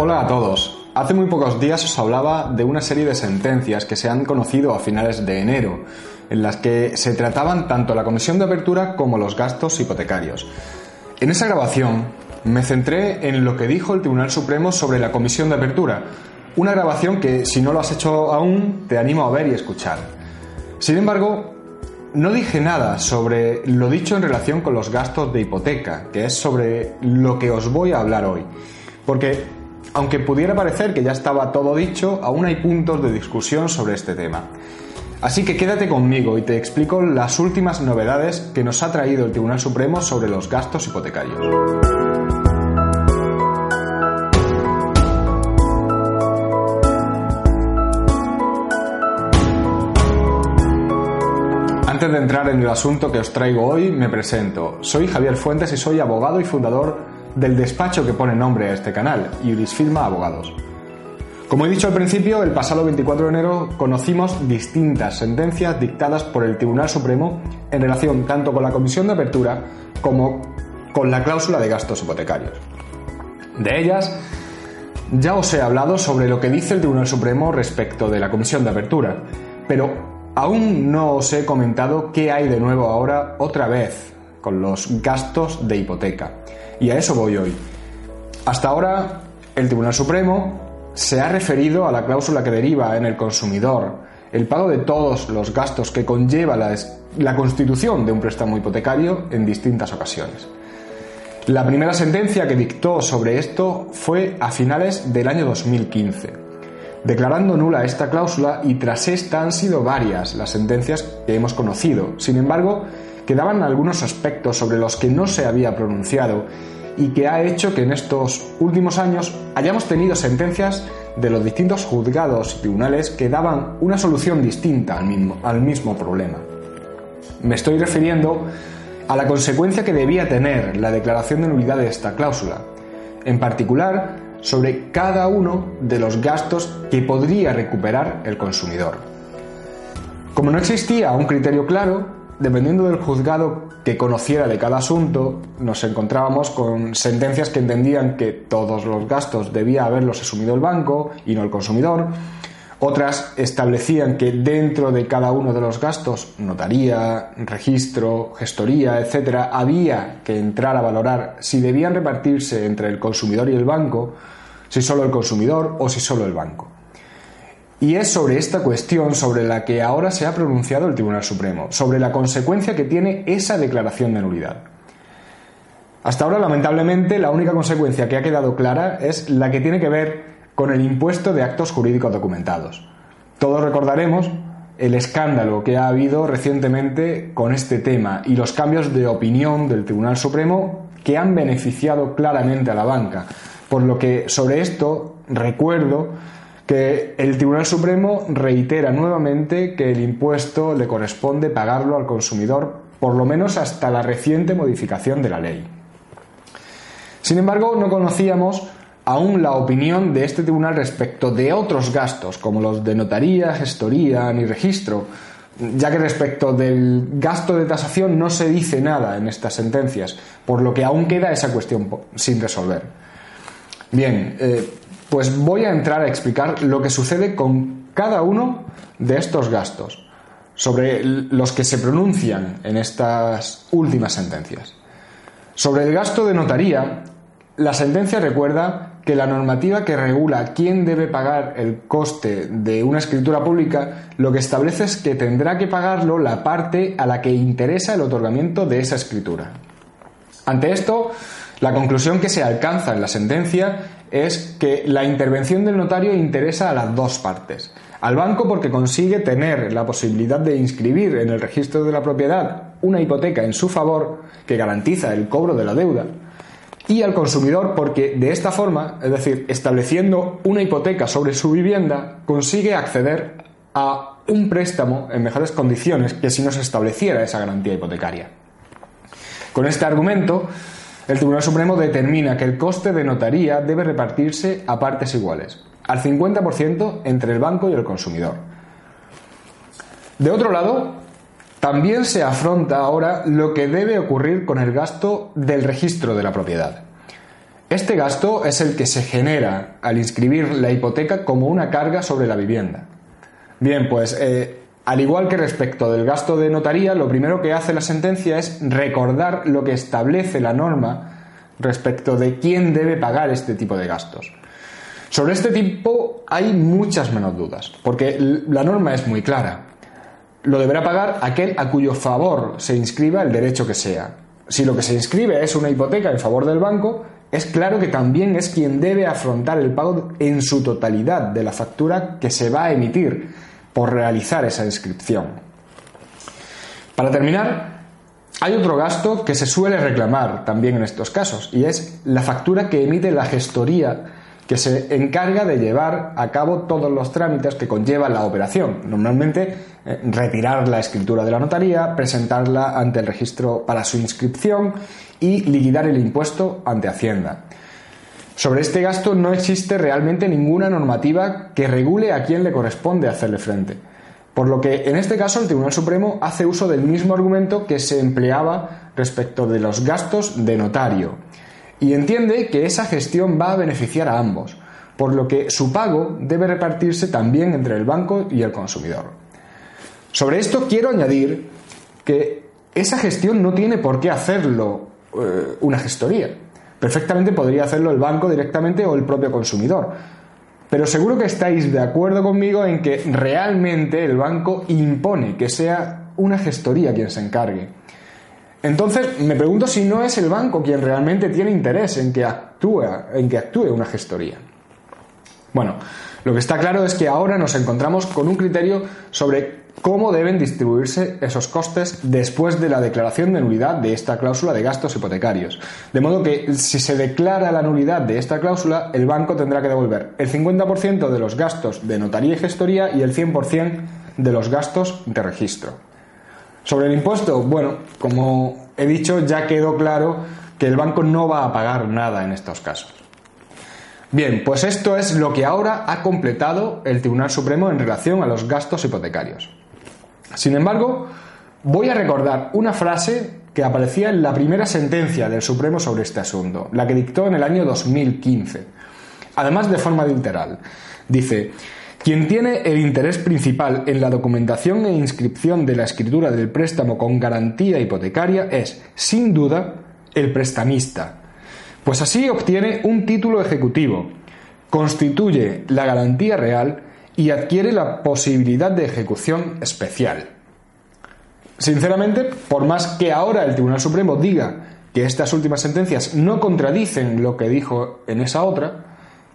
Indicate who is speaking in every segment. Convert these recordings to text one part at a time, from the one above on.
Speaker 1: Hola a todos. Hace muy pocos días os hablaba de una serie de sentencias que se han conocido a finales de enero, en las que se trataban tanto la comisión de apertura como los gastos hipotecarios. En esa grabación me centré en lo que dijo el Tribunal Supremo sobre la comisión de apertura, una grabación que si no lo has hecho aún te animo a ver y escuchar. Sin embargo, no dije nada sobre lo dicho en relación con los gastos de hipoteca, que es sobre lo que os voy a hablar hoy. Porque aunque pudiera parecer que ya estaba todo dicho, aún hay puntos de discusión sobre este tema. Así que quédate conmigo y te explico las últimas novedades que nos ha traído el Tribunal Supremo sobre los gastos hipotecarios. Antes de entrar en el asunto que os traigo hoy, me presento. Soy Javier Fuentes y soy abogado y fundador del despacho que pone nombre a este canal, Firma Abogados. Como he dicho al principio, el pasado 24 de enero conocimos distintas sentencias dictadas por el Tribunal Supremo en relación tanto con la comisión de apertura como con la cláusula de gastos hipotecarios. De ellas, ya os he hablado sobre lo que dice el Tribunal Supremo respecto de la comisión de apertura, pero aún no os he comentado qué hay de nuevo ahora otra vez con los gastos de hipoteca. Y a eso voy hoy. Hasta ahora, el Tribunal Supremo se ha referido a la cláusula que deriva en el consumidor el pago de todos los gastos que conlleva la, constitución de un préstamo hipotecario en distintas ocasiones. La primera sentencia que dictó sobre esto fue a finales del año 2015, declarando nula esta cláusula y tras esta han sido varias las sentencias que hemos conocido. Sin embargo, quedaban algunos aspectos sobre los que no se había pronunciado y que ha hecho que en estos últimos años hayamos tenido sentencias de los distintos juzgados y tribunales que daban una solución distinta al mismo, al mismo problema. Me estoy refiriendo a la consecuencia que debía tener la declaración de nulidad de esta cláusula, en particular sobre cada uno de los gastos que podría recuperar el consumidor. Como no existía un criterio claro, dependiendo del juzgado que conociera de cada asunto, nos encontrábamos con sentencias que entendían que todos los gastos debía haberlos asumido el banco y no el consumidor. Otras establecían que dentro de cada uno de los gastos, notaría, registro, gestoría, etc., había que entrar a valorar si debían repartirse entre el consumidor y el banco, si solo el consumidor o si solo el banco. Y es sobre esta cuestión sobre la que ahora se ha pronunciado el Tribunal Supremo, sobre la consecuencia que tiene esa declaración de nulidad. Hasta ahora, lamentablemente, la única consecuencia que ha quedado clara es la que tiene que ver con el impuesto de actos jurídicos documentados. Todos recordaremos el escándalo que ha habido recientemente con este tema y los cambios de opinión del Tribunal Supremo que han beneficiado claramente a la banca. Por lo que sobre esto recuerdo que el Tribunal Supremo reitera nuevamente que el impuesto le corresponde pagarlo al consumidor por lo menos hasta la reciente modificación de la ley. Sin embargo, no conocíamos aún la opinión de este tribunal respecto de otros gastos, como los de notaría, gestoría ni registro, ya que respecto del gasto de tasación no se dice nada en estas sentencias, por lo que aún queda esa cuestión sin resolver. Bien, eh, pues voy a entrar a explicar lo que sucede con cada uno de estos gastos, sobre los que se pronuncian en estas últimas sentencias. Sobre el gasto de notaría, la sentencia recuerda que la normativa que regula quién debe pagar el coste de una escritura pública lo que establece es que tendrá que pagarlo la parte a la que interesa el otorgamiento de esa escritura. Ante esto, la conclusión que se alcanza en la sentencia es que la intervención del notario interesa a las dos partes. Al banco porque consigue tener la posibilidad de inscribir en el registro de la propiedad una hipoteca en su favor que garantiza el cobro de la deuda. Y al consumidor porque de esta forma, es decir, estableciendo una hipoteca sobre su vivienda, consigue acceder a un préstamo en mejores condiciones que si no se estableciera esa garantía hipotecaria. Con este argumento, el Tribunal Supremo determina que el coste de notaría debe repartirse a partes iguales, al 50% entre el banco y el consumidor. De otro lado, también se afronta ahora lo que debe ocurrir con el gasto del registro de la propiedad. Este gasto es el que se genera al inscribir la hipoteca como una carga sobre la vivienda. Bien, pues eh, al igual que respecto del gasto de notaría, lo primero que hace la sentencia es recordar lo que establece la norma respecto de quién debe pagar este tipo de gastos. Sobre este tipo hay muchas menos dudas, porque la norma es muy clara. Lo deberá pagar aquel a cuyo favor se inscriba el derecho que sea. Si lo que se inscribe es una hipoteca en favor del banco, es claro que también es quien debe afrontar el pago en su totalidad de la factura que se va a emitir por realizar esa inscripción. Para terminar, hay otro gasto que se suele reclamar también en estos casos y es la factura que emite la gestoría que se encarga de llevar a cabo todos los trámites que conlleva la operación. Normalmente eh, retirar la escritura de la notaría, presentarla ante el registro para su inscripción y liquidar el impuesto ante Hacienda. Sobre este gasto no existe realmente ninguna normativa que regule a quién le corresponde hacerle frente. Por lo que en este caso el Tribunal Supremo hace uso del mismo argumento que se empleaba respecto de los gastos de notario y entiende que esa gestión va a beneficiar a ambos, por lo que su pago debe repartirse también entre el banco y el consumidor. Sobre esto quiero añadir que esa gestión no tiene por qué hacerlo eh, una gestoría. Perfectamente podría hacerlo el banco directamente o el propio consumidor. Pero seguro que estáis de acuerdo conmigo en que realmente el banco impone que sea una gestoría quien se encargue. Entonces me pregunto si no es el banco quien realmente tiene interés en que actúe, en que actúe una gestoría. Bueno, lo que está claro es que ahora nos encontramos con un criterio sobre cómo deben distribuirse esos costes después de la declaración de nulidad de esta cláusula de gastos hipotecarios. De modo que si se declara la nulidad de esta cláusula, el banco tendrá que devolver el 50% de los gastos de notaría y gestoría y el 100% de los gastos de registro. Sobre el impuesto, bueno, como he dicho, ya quedó claro que el banco no va a pagar nada en estos casos. Bien, pues esto es lo que ahora ha completado el Tribunal Supremo en relación a los gastos hipotecarios. Sin embargo, voy a recordar una frase que aparecía en la primera sentencia del Supremo sobre este asunto, la que dictó en el año 2015, además de forma literal. Dice, quien tiene el interés principal en la documentación e inscripción de la escritura del préstamo con garantía hipotecaria es, sin duda, el prestamista, pues así obtiene un título ejecutivo, constituye la garantía real y adquiere la posibilidad de ejecución especial. Sinceramente, por más que ahora el Tribunal Supremo diga que estas últimas sentencias no contradicen lo que dijo en esa otra,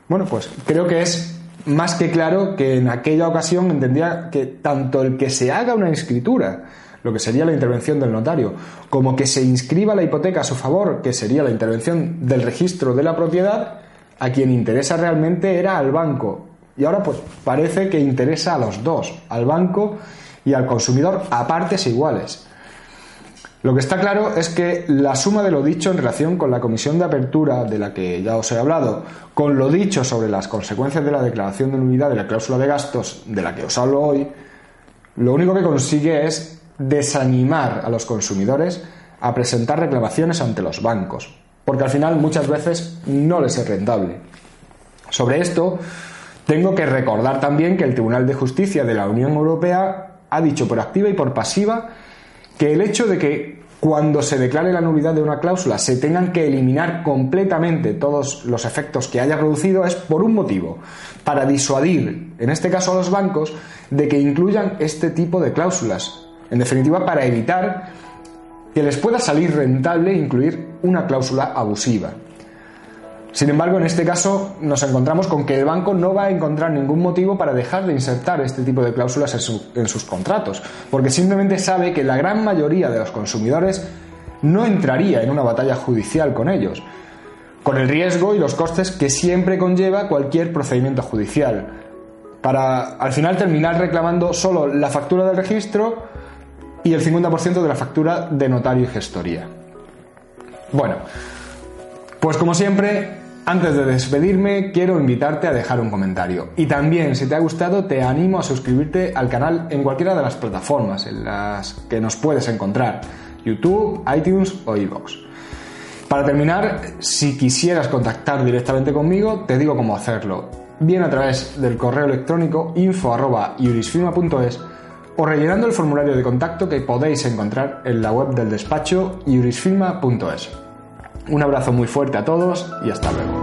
Speaker 1: bueno, pues creo que es más que claro que en aquella ocasión entendía que tanto el que se haga una escritura, lo que sería la intervención del notario, como que se inscriba la hipoteca a su favor, que sería la intervención del registro de la propiedad, a quien interesa realmente era al banco, y ahora pues parece que interesa a los dos, al banco y al consumidor a partes iguales. Lo que está claro es que la suma de lo dicho en relación con la comisión de apertura de la que ya os he hablado, con lo dicho sobre las consecuencias de la declaración de nulidad de la cláusula de gastos de la que os hablo hoy, lo único que consigue es desanimar a los consumidores a presentar reclamaciones ante los bancos, porque al final muchas veces no les es rentable. Sobre esto, tengo que recordar también que el Tribunal de Justicia de la Unión Europea ha dicho por activa y por pasiva que el hecho de que cuando se declare la nulidad de una cláusula se tengan que eliminar completamente todos los efectos que haya producido es por un motivo, para disuadir, en este caso a los bancos, de que incluyan este tipo de cláusulas. En definitiva, para evitar que les pueda salir rentable incluir una cláusula abusiva. Sin embargo, en este caso nos encontramos con que el banco no va a encontrar ningún motivo para dejar de insertar este tipo de cláusulas en, sus contratos, porque simplemente sabe que la gran mayoría de los consumidores no entraría en una batalla judicial con ellos, con el riesgo y los costes que siempre conlleva cualquier procedimiento judicial, para al final terminar reclamando solo la factura del registro y el 50% de la factura de notario y gestoría. Bueno, pues como siempre, antes de despedirme, quiero invitarte a dejar un comentario. Y también, si te ha gustado, te animo a suscribirte al canal en cualquiera de las plataformas en las que nos puedes encontrar. YouTube, iTunes o iVoox. Para terminar, si quisieras contactar directamente conmigo, te digo cómo hacerlo. Bien a través del correo electrónico info.iurisfirma.es o rellenando el formulario de contacto que podéis encontrar en la web del despacho iurisfirma.es. Un abrazo muy fuerte a todos y hasta luego.